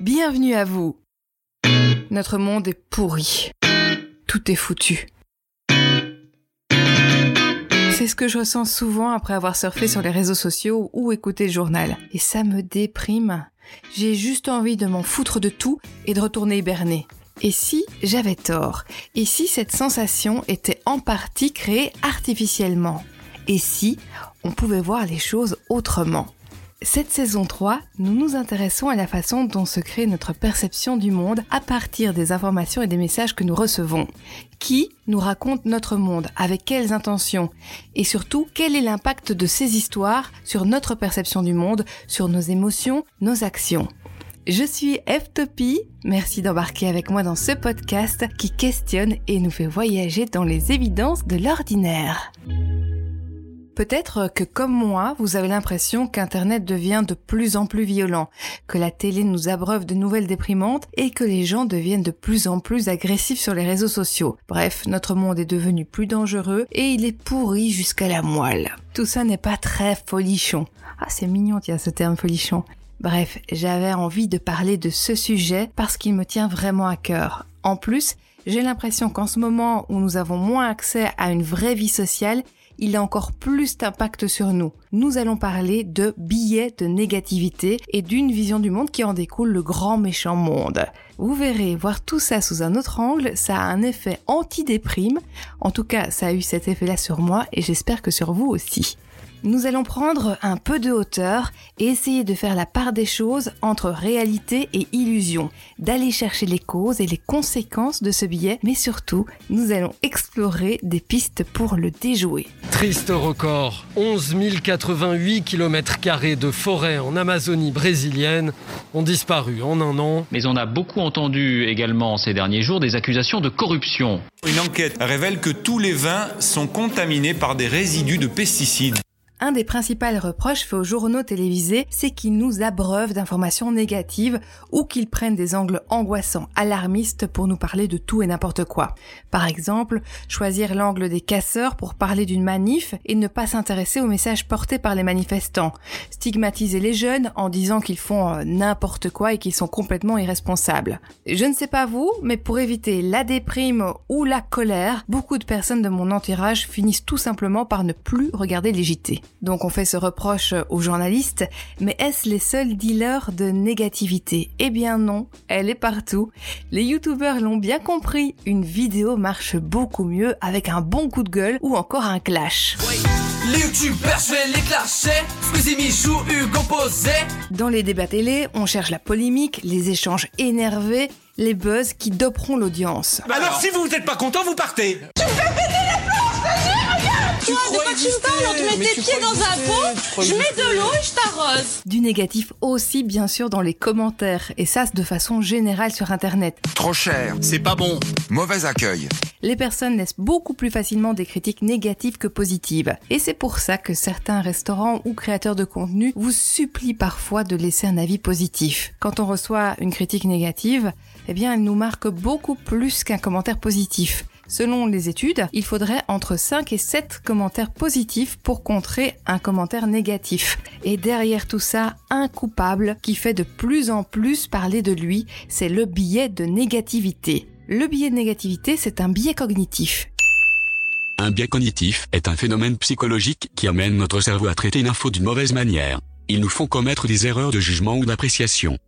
Bienvenue à vous. Notre monde est pourri. Tout est foutu. C'est ce que je ressens souvent après avoir surfé sur les réseaux sociaux ou écouté le journal. Et ça me déprime. J'ai juste envie de m'en foutre de tout et de retourner hiberner. Et si j'avais tort? Et si cette sensation était en partie créée artificiellement? Et si on pouvait voir les choses autrement? Cette saison 3, nous nous intéressons à la façon dont se crée notre perception du monde à partir des informations et des messages que nous recevons. Qui nous raconte notre monde Avec quelles intentions Et surtout, quel est l'impact de ces histoires sur notre perception du monde, sur nos émotions, nos actions je suis F-Topie, merci d'embarquer avec moi dans ce podcast qui questionne et nous fait voyager dans les évidences de l'ordinaire. Peut-être que comme moi, vous avez l'impression qu'Internet devient de plus en plus violent, que la télé nous abreuve de nouvelles déprimantes et que les gens deviennent de plus en plus agressifs sur les réseaux sociaux. Bref, notre monde est devenu plus dangereux et il est pourri jusqu'à la moelle. Tout ça n'est pas très folichon. Ah, c'est mignon, tiens, ce terme folichon. Bref, j'avais envie de parler de ce sujet parce qu'il me tient vraiment à cœur. En plus, j'ai l'impression qu'en ce moment où nous avons moins accès à une vraie vie sociale, il a encore plus d'impact sur nous. Nous allons parler de billets de négativité et d'une vision du monde qui en découle le grand méchant monde. Vous verrez, voir tout ça sous un autre angle, ça a un effet anti-déprime. En tout cas, ça a eu cet effet-là sur moi et j'espère que sur vous aussi nous allons prendre un peu de hauteur et essayer de faire la part des choses entre réalité et illusion, d'aller chercher les causes et les conséquences de ce billet, mais surtout, nous allons explorer des pistes pour le déjouer. Triste record, 11 088 km de forêt en Amazonie brésilienne ont disparu en un an. Mais on a beaucoup entendu également ces derniers jours des accusations de corruption. Une enquête révèle que tous les vins sont contaminés par des résidus de pesticides. Un des principaux reproches faits aux journaux télévisés, c'est qu'ils nous abreuvent d'informations négatives ou qu'ils prennent des angles angoissants, alarmistes pour nous parler de tout et n'importe quoi. Par exemple, choisir l'angle des casseurs pour parler d'une manif et ne pas s'intéresser aux messages portés par les manifestants. Stigmatiser les jeunes en disant qu'ils font euh, n'importe quoi et qu'ils sont complètement irresponsables. Je ne sais pas vous, mais pour éviter la déprime ou la colère, beaucoup de personnes de mon entourage finissent tout simplement par ne plus regarder les JT. Donc on fait ce reproche aux journalistes, mais est-ce les seuls dealers de négativité? Eh bien non, elle est partout. Les youtubeurs l'ont bien compris, une vidéo marche beaucoup mieux avec un bon coup de gueule ou encore un clash. Les youtubeurs, je vais les clasher Michou, Hugo Posé Dans les débats télé, on cherche la polémique, les échanges énervés, les buzz qui doperont l'audience. Alors, si vous n'êtes pas content, vous partez Tu me fais péter les plombs, tu crois, de quoi tu me parles Tu mets tes pieds dans un pot, je mets de l'eau et je t'arrose. Du négatif aussi, bien sûr, dans les commentaires. Et ça, de façon générale sur Internet. Trop cher. C'est pas bon. Mauvais accueil. Les personnes laissent beaucoup plus facilement des critiques négatives que positives. Et c'est pour ça que certains restaurants ou créateurs de contenu vous supplient parfois de laisser un avis positif. Quand on reçoit une critique négative, eh bien, elle nous marque beaucoup plus qu'un commentaire positif. Selon les études, il faudrait entre 5 et 7 commentaires positifs pour contrer un commentaire négatif. Et derrière tout ça, un coupable qui fait de plus en plus parler de lui, c'est le biais de négativité. Le biais de négativité, c'est un biais cognitif. Un biais cognitif est un phénomène psychologique qui amène notre cerveau à traiter une info d'une mauvaise manière. Ils nous font commettre des erreurs de jugement ou d'appréciation.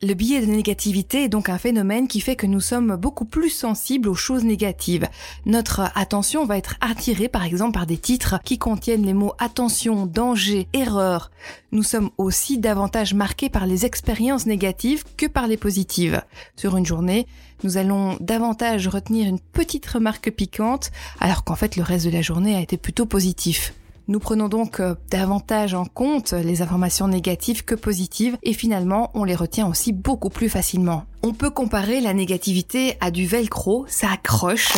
Le biais de négativité est donc un phénomène qui fait que nous sommes beaucoup plus sensibles aux choses négatives. Notre attention va être attirée par exemple par des titres qui contiennent les mots attention, danger, erreur. Nous sommes aussi davantage marqués par les expériences négatives que par les positives. Sur une journée, nous allons davantage retenir une petite remarque piquante alors qu'en fait le reste de la journée a été plutôt positif. Nous prenons donc euh, davantage en compte les informations négatives que positives et finalement on les retient aussi beaucoup plus facilement. On peut comparer la négativité à du velcro, ça accroche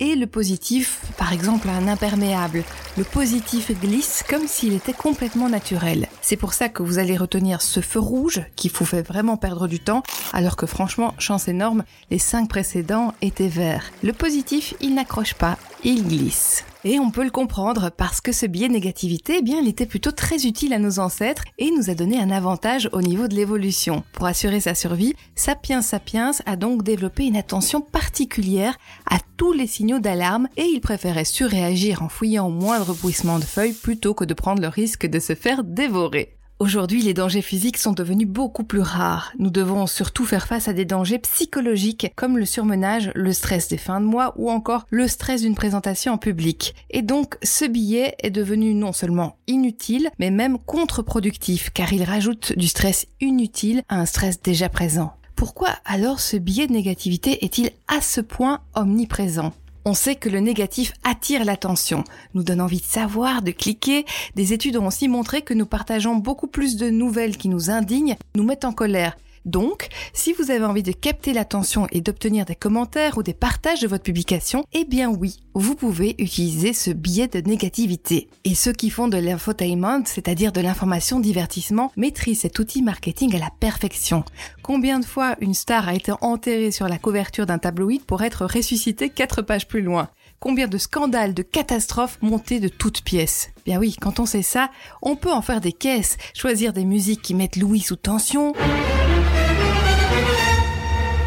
et le positif, par exemple, à un imperméable. Le positif glisse comme s'il était complètement naturel. C'est pour ça que vous allez retenir ce feu rouge qui vous fait vraiment perdre du temps, alors que franchement, chance énorme, les cinq précédents étaient verts. Le positif, il n'accroche pas, il glisse. Et on peut le comprendre parce que ce biais de négativité, eh bien, il était plutôt très utile à nos ancêtres et nous a donné un avantage au niveau de l'évolution. Pour assurer sa survie, Sapiens sapiens a donc développé une attention particulière à tous les signaux d'alarme et il préférait surréagir en fouillant au moindre bruissement de feuilles plutôt que de prendre le risque de se faire dévorer. Aujourd'hui, les dangers physiques sont devenus beaucoup plus rares. Nous devons surtout faire face à des dangers psychologiques comme le surmenage, le stress des fins de mois ou encore le stress d'une présentation en public. Et donc, ce billet est devenu non seulement inutile, mais même contre-productif car il rajoute du stress inutile à un stress déjà présent. Pourquoi alors ce biais de négativité est-il à ce point omniprésent? On sait que le négatif attire l'attention, nous donne envie de savoir, de cliquer. Des études ont aussi montré que nous partageons beaucoup plus de nouvelles qui nous indignent, nous mettent en colère. Donc, si vous avez envie de capter l'attention et d'obtenir des commentaires ou des partages de votre publication, eh bien oui, vous pouvez utiliser ce biais de négativité. Et ceux qui font de l'infotainment, c'est-à-dire de l'information divertissement, maîtrisent cet outil marketing à la perfection. Combien de fois une star a été enterrée sur la couverture d'un tabloïd pour être ressuscitée quatre pages plus loin? Combien de scandales, de catastrophes montés de toutes pièces? Bien oui, quand on sait ça, on peut en faire des caisses, choisir des musiques qui mettent Louis sous tension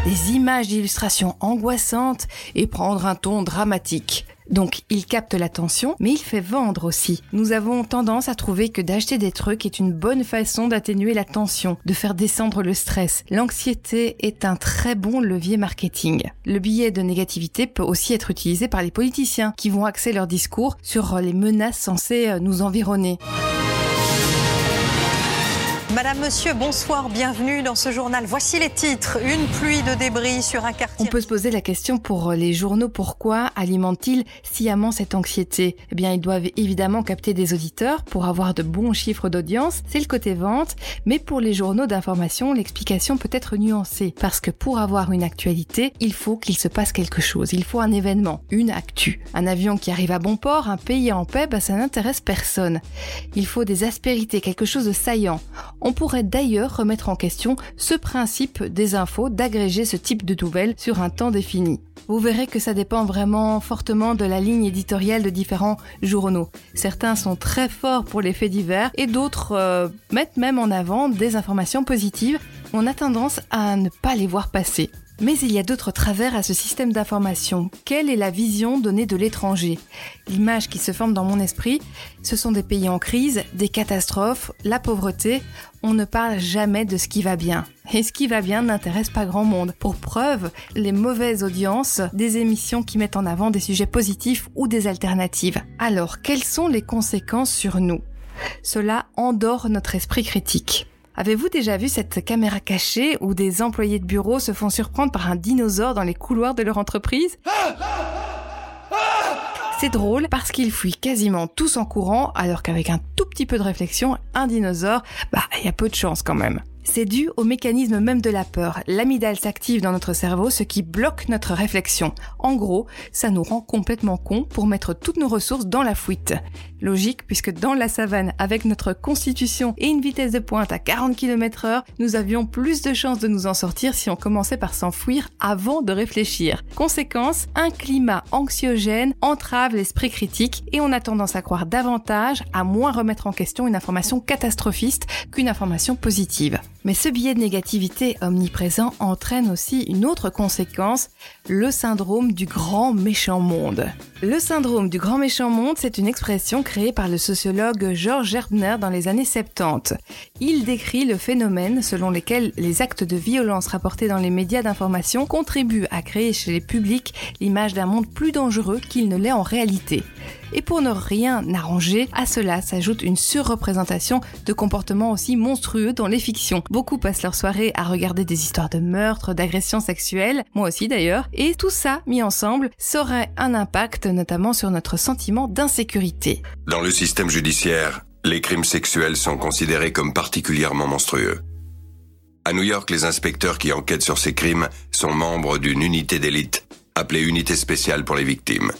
des images d'illustrations angoissantes et prendre un ton dramatique. Donc il capte l'attention, mais il fait vendre aussi. Nous avons tendance à trouver que d'acheter des trucs est une bonne façon d'atténuer la tension, de faire descendre le stress. L'anxiété est un très bon levier marketing. Le billet de négativité peut aussi être utilisé par les politiciens qui vont axer leur discours sur les menaces censées nous environner. Madame, Monsieur, bonsoir, bienvenue dans ce journal. Voici les titres. Une pluie de débris sur un quartier. On peut se poser la question pour les journaux, pourquoi alimentent-ils sciemment cette anxiété? Eh bien, ils doivent évidemment capter des auditeurs pour avoir de bons chiffres d'audience, c'est le côté vente, mais pour les journaux d'information, l'explication peut être nuancée, parce que pour avoir une actualité, il faut qu'il se passe quelque chose, il faut un événement, une actu. Un avion qui arrive à bon port, un pays en paix, bah, ça n'intéresse personne. Il faut des aspérités, quelque chose de saillant. On pourrait d'ailleurs remettre en question ce principe des infos d'agréger ce type de nouvelles sur un temps défini. Vous verrez que ça dépend vraiment fortement de la ligne éditoriale de différents journaux. Certains sont très forts pour les faits divers et d'autres euh, mettent même en avant des informations positives. On a tendance à ne pas les voir passer. Mais il y a d'autres travers à ce système d'information. Quelle est la vision donnée de l'étranger? L'image qui se forme dans mon esprit, ce sont des pays en crise, des catastrophes, la pauvreté. On ne parle jamais de ce qui va bien. Et ce qui va bien n'intéresse pas grand monde. Pour preuve, les mauvaises audiences des émissions qui mettent en avant des sujets positifs ou des alternatives. Alors, quelles sont les conséquences sur nous? Cela endort notre esprit critique. Avez-vous déjà vu cette caméra cachée où des employés de bureau se font surprendre par un dinosaure dans les couloirs de leur entreprise? C'est drôle parce qu'ils fuient quasiment tous en courant alors qu'avec un tout petit peu de réflexion, un dinosaure, bah il y a peu de chance quand même. C'est dû au mécanisme même de la peur. L'amygdale s'active dans notre cerveau, ce qui bloque notre réflexion. En gros, ça nous rend complètement cons pour mettre toutes nos ressources dans la fuite. Logique, puisque dans la savane, avec notre constitution et une vitesse de pointe à 40 km heure, nous avions plus de chances de nous en sortir si on commençait par s'enfuir avant de réfléchir. Conséquence, un climat anxiogène entrave l'esprit critique et on a tendance à croire davantage, à moins remettre en question une information catastrophiste qu'une information positive. Mais ce biais de négativité omniprésent entraîne aussi une autre conséquence, le syndrome du grand méchant monde. Le syndrome du grand méchant monde, c'est une expression créée par le sociologue George Gerbner dans les années 70. Il décrit le phénomène selon lequel les actes de violence rapportés dans les médias d'information contribuent à créer chez les publics l'image d'un monde plus dangereux qu'il ne l'est en réalité. Et pour ne rien arranger, à cela s'ajoute une surreprésentation de comportements aussi monstrueux dans les fictions. Beaucoup passent leur soirée à regarder des histoires de meurtres, d'agressions sexuelles, moi aussi d'ailleurs, et tout ça mis ensemble ça aurait un impact notamment sur notre sentiment d'insécurité. Dans le système judiciaire, les crimes sexuels sont considérés comme particulièrement monstrueux. À New York, les inspecteurs qui enquêtent sur ces crimes sont membres d'une unité d'élite appelée Unité spéciale pour les victimes.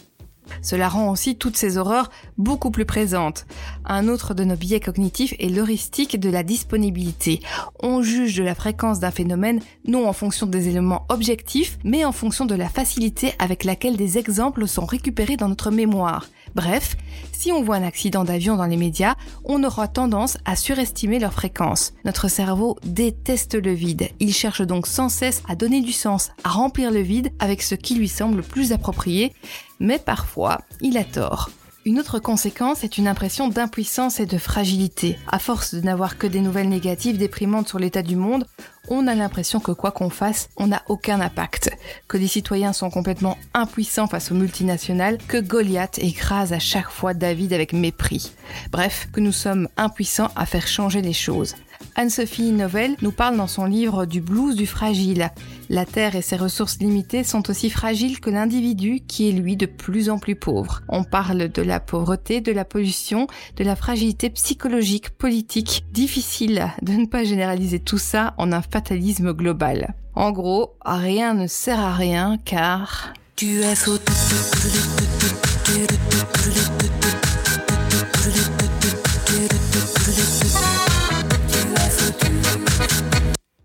Cela rend aussi toutes ces horreurs beaucoup plus présentes. Un autre de nos biais cognitifs est l'heuristique de la disponibilité. On juge de la fréquence d'un phénomène non en fonction des éléments objectifs, mais en fonction de la facilité avec laquelle des exemples sont récupérés dans notre mémoire. Bref, si on voit un accident d'avion dans les médias, on aura tendance à surestimer leur fréquence. Notre cerveau déteste le vide. Il cherche donc sans cesse à donner du sens, à remplir le vide avec ce qui lui semble plus approprié, mais parfois, il a tort. Une autre conséquence est une impression d'impuissance et de fragilité. À force de n'avoir que des nouvelles négatives déprimantes sur l'état du monde, on a l'impression que quoi qu'on fasse, on n'a aucun impact, que les citoyens sont complètement impuissants face aux multinationales, que Goliath écrase à chaque fois David avec mépris. Bref, que nous sommes impuissants à faire changer les choses. Anne-Sophie Novelle nous parle dans son livre du blues du fragile. La Terre et ses ressources limitées sont aussi fragiles que l'individu qui est lui de plus en plus pauvre. On parle de la pauvreté, de la pollution, de la fragilité psychologique, politique. Difficile de ne pas généraliser tout ça en un fatalisme global. En gros, rien ne sert à rien car...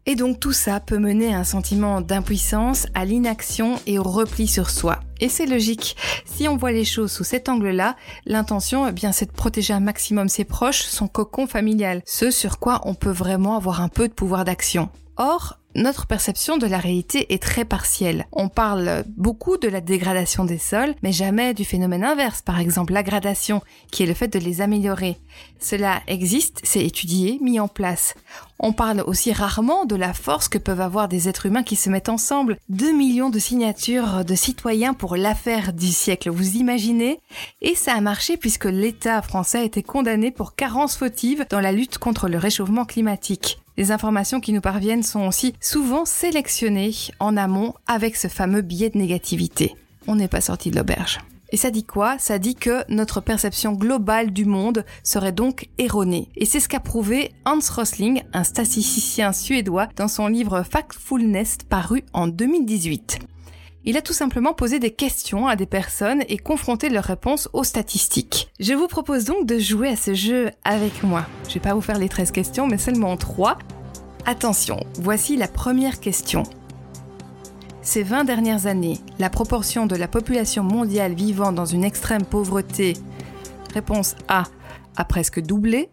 Et donc tout ça peut mener à un sentiment d'impuissance, à l'inaction et au repli sur soi. Et c'est logique. Si on voit les choses sous cet angle-là, l'intention, eh bien, c'est de protéger un maximum ses proches, son cocon familial, ce sur quoi on peut vraiment avoir un peu de pouvoir d'action. Or, notre perception de la réalité est très partielle. On parle beaucoup de la dégradation des sols, mais jamais du phénomène inverse, par exemple la gradation, qui est le fait de les améliorer. Cela existe, c'est étudié, mis en place. On parle aussi rarement de la force que peuvent avoir des êtres humains qui se mettent ensemble. 2 millions de signatures de citoyens pour l'affaire du siècle, vous imaginez? Et ça a marché puisque l'État français a été condamné pour carence fautive dans la lutte contre le réchauffement climatique. Les informations qui nous parviennent sont aussi souvent sélectionnées en amont avec ce fameux biais de négativité. On n'est pas sorti de l'auberge. Et ça dit quoi? Ça dit que notre perception globale du monde serait donc erronée. Et c'est ce qu'a prouvé Hans Rosling, un statisticien suédois, dans son livre Factfulness paru en 2018. Il a tout simplement posé des questions à des personnes et confronté leurs réponses aux statistiques. Je vous propose donc de jouer à ce jeu avec moi. Je vais pas vous faire les 13 questions, mais seulement 3. Attention, voici la première question. Ces 20 dernières années, la proportion de la population mondiale vivant dans une extrême pauvreté, réponse A, a presque doublé,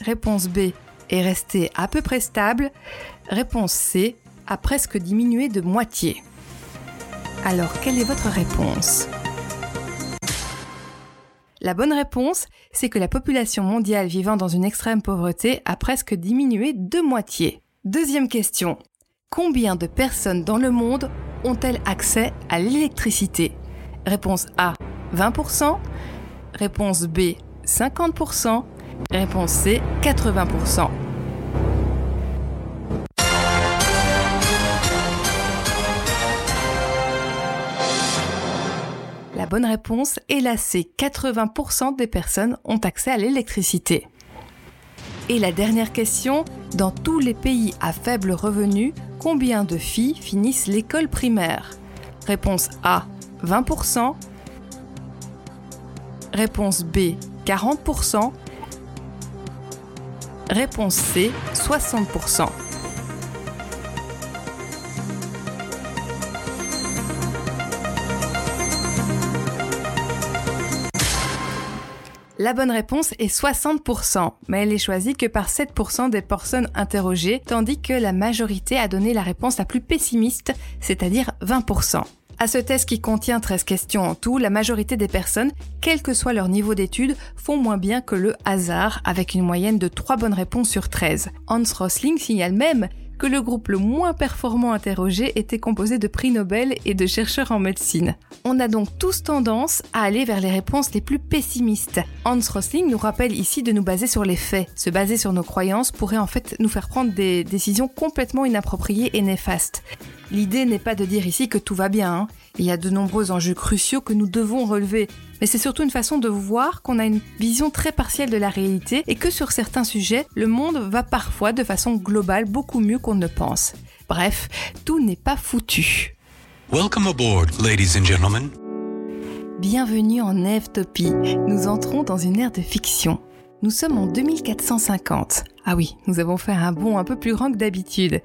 réponse B, est restée à peu près stable, réponse C, a presque diminué de moitié. Alors, quelle est votre réponse? La bonne réponse, c'est que la population mondiale vivant dans une extrême pauvreté a presque diminué de moitié. Deuxième question. Combien de personnes dans le monde ont-elles accès à l'électricité? Réponse A, 20%. Réponse B, 50%. Réponse C, 80%. La bonne réponse est la C. 80% des personnes ont accès à l'électricité. Et la dernière question, dans tous les pays à faible revenu, combien de filles finissent l'école primaire? Réponse A, 20%. Réponse B, 40%. Réponse C, 60%. La bonne réponse est 60%, mais elle est choisie que par 7% des personnes interrogées, tandis que la majorité a donné la réponse la plus pessimiste, c'est-à-dire 20%. À ce test qui contient 13 questions en tout, la majorité des personnes, quel que soit leur niveau d'études, font moins bien que le hasard, avec une moyenne de 3 bonnes réponses sur 13. Hans Rosling signale même que le groupe le moins performant interrogé était composé de prix Nobel et de chercheurs en médecine. On a donc tous tendance à aller vers les réponses les plus pessimistes. Hans Rosling nous rappelle ici de nous baser sur les faits. Se baser sur nos croyances pourrait en fait nous faire prendre des décisions complètement inappropriées et néfastes. L'idée n'est pas de dire ici que tout va bien. Hein. Il y a de nombreux enjeux cruciaux que nous devons relever. Mais c'est surtout une façon de voir qu'on a une vision très partielle de la réalité et que sur certains sujets, le monde va parfois de façon globale beaucoup mieux qu'on ne pense. Bref, tout n'est pas foutu. Welcome aboard, ladies and gentlemen. Bienvenue en Evtopie. Nous entrons dans une ère de fiction. Nous sommes en 2450. Ah oui, nous avons fait un bond un peu plus grand que d'habitude.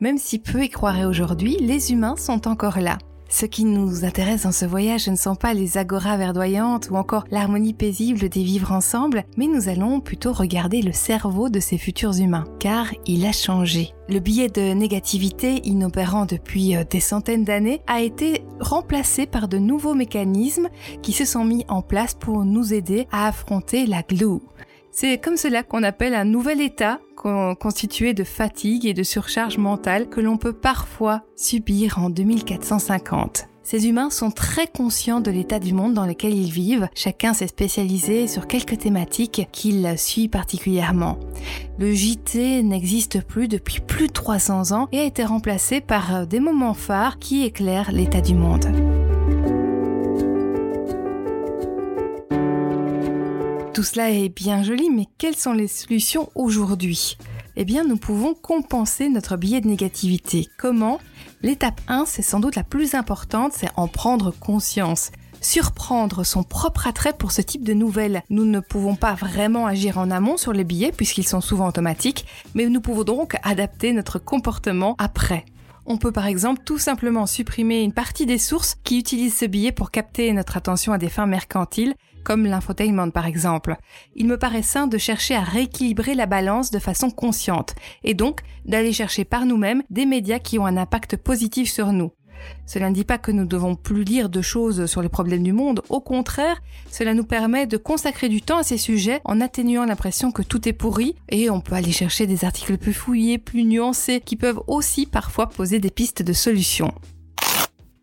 Même si peu y croiraient aujourd'hui, les humains sont encore là. Ce qui nous intéresse dans ce voyage, ne sont pas les agoras verdoyantes ou encore l'harmonie paisible des vivre ensemble, mais nous allons plutôt regarder le cerveau de ces futurs humains, car il a changé. Le biais de négativité, inopérant depuis euh, des centaines d'années, a été remplacé par de nouveaux mécanismes qui se sont mis en place pour nous aider à affronter la glue. C'est comme cela qu'on appelle un nouvel état constitué de fatigue et de surcharge mentale que l'on peut parfois subir en 2450. Ces humains sont très conscients de l'état du monde dans lequel ils vivent. Chacun s'est spécialisé sur quelques thématiques qu'il suit particulièrement. Le JT n'existe plus depuis plus de 300 ans et a été remplacé par des moments phares qui éclairent l'état du monde. Tout cela est bien joli, mais quelles sont les solutions aujourd'hui? Eh bien, nous pouvons compenser notre biais de négativité. Comment? L'étape 1, c'est sans doute la plus importante, c'est en prendre conscience surprendre son propre attrait pour ce type de nouvelles. Nous ne pouvons pas vraiment agir en amont sur les billets puisqu'ils sont souvent automatiques, mais nous pouvons donc adapter notre comportement après. On peut par exemple tout simplement supprimer une partie des sources qui utilisent ce billet pour capter notre attention à des fins mercantiles comme l'infotainment par exemple. Il me paraît sain de chercher à rééquilibrer la balance de façon consciente, et donc d'aller chercher par nous-mêmes des médias qui ont un impact positif sur nous. Cela ne dit pas que nous devons plus lire de choses sur les problèmes du monde, au contraire, cela nous permet de consacrer du temps à ces sujets en atténuant l'impression que tout est pourri, et on peut aller chercher des articles plus fouillés, plus nuancés, qui peuvent aussi parfois poser des pistes de solutions.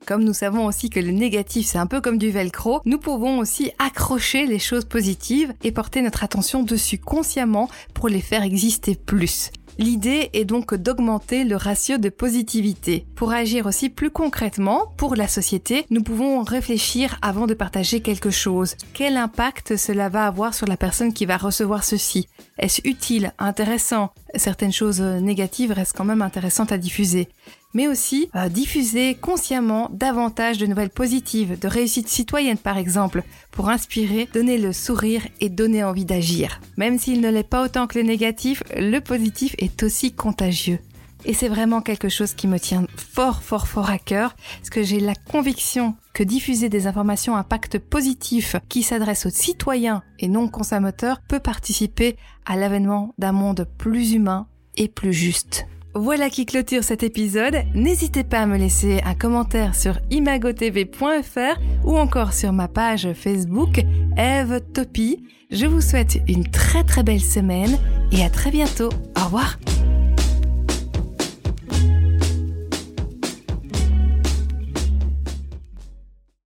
Comme nous savons aussi que le négatif c'est un peu comme du velcro, nous pouvons aussi accrocher les choses positives et porter notre attention dessus consciemment pour les faire exister plus. L'idée est donc d'augmenter le ratio de positivité. Pour agir aussi plus concrètement, pour la société, nous pouvons réfléchir avant de partager quelque chose. Quel impact cela va avoir sur la personne qui va recevoir ceci? Est-ce utile, intéressant? Certaines choses négatives restent quand même intéressantes à diffuser mais aussi euh, diffuser consciemment davantage de nouvelles positives, de réussite citoyenne par exemple, pour inspirer, donner le sourire et donner envie d'agir. Même s'il ne l'est pas autant que le négatif, le positif est aussi contagieux. Et c'est vraiment quelque chose qui me tient fort, fort, fort à cœur, parce que j'ai la conviction que diffuser des informations à impact positif qui s'adressent aux citoyens et non consommateurs peut participer à l'avènement d'un monde plus humain et plus juste. Voilà qui clôture cet épisode. N'hésitez pas à me laisser un commentaire sur imagotv.fr ou encore sur ma page Facebook Eve Topi. Je vous souhaite une très très belle semaine et à très bientôt. Au revoir.